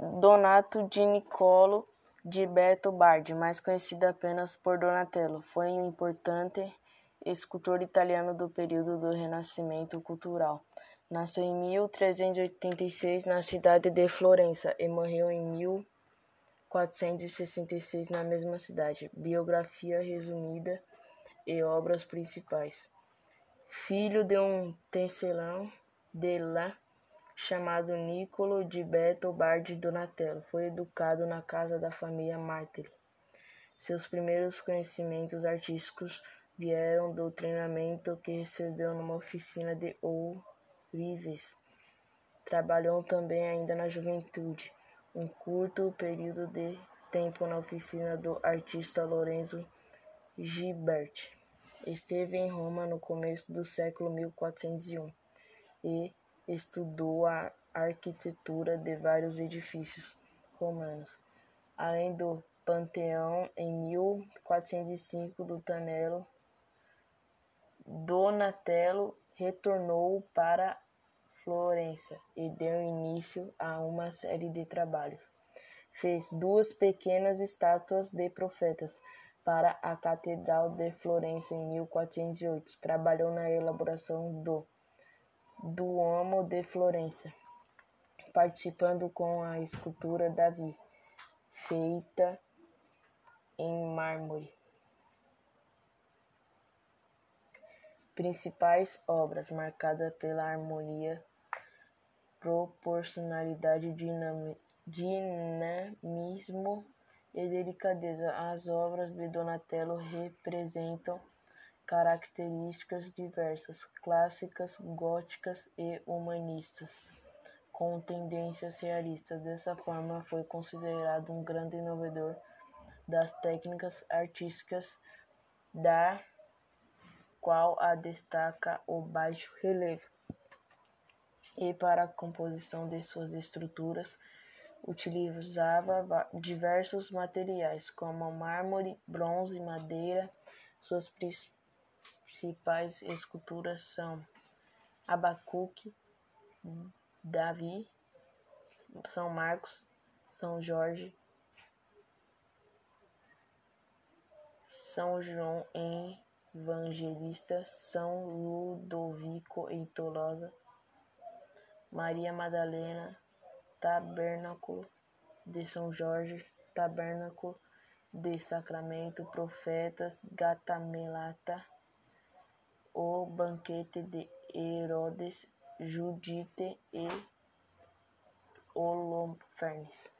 Donato di Niccolo de Beto Bardi, mais conhecido apenas por Donatello, foi um importante escultor italiano do período do Renascimento cultural. Nasceu em 1386 na cidade de Florença e morreu em 1466 na mesma cidade. Biografia resumida e obras principais. Filho de um tecelão de lá chamado Niccolo di Beto Bardi Donatello, foi educado na casa da família Martelli. Seus primeiros conhecimentos artísticos vieram do treinamento que recebeu numa oficina de ourives. Trabalhou também ainda na juventude, um curto período de tempo na oficina do artista Lorenzo Gilberti. Esteve em Roma no começo do século 1401 e estudou a arquitetura de vários edifícios romanos, além do Panteão em 1405 do Tanelo Donatello retornou para Florença e deu início a uma série de trabalhos. Fez duas pequenas estátuas de profetas para a Catedral de Florença em 1408. Trabalhou na elaboração do Duomo de Florença, participando com a escultura Davi, feita em mármore. Principais obras marcadas pela harmonia, proporcionalidade, dinamismo e delicadeza. As obras de Donatello representam características diversas, clássicas, góticas e humanistas, com tendências realistas. Dessa forma, foi considerado um grande inovador das técnicas artísticas da qual a destaca o baixo relevo. E para a composição de suas estruturas, utilizava diversos materiais, como mármore, bronze, madeira. Suas principais esculturas são Abacuque, Davi, São Marcos, São Jorge, São João Evangelista, São Ludovico em Tolosa, Maria Madalena, Tabernáculo de São Jorge, Tabernáculo de Sacramento, Profetas, Gatamelata, o banquete de Herodes, Judite e Holofernes.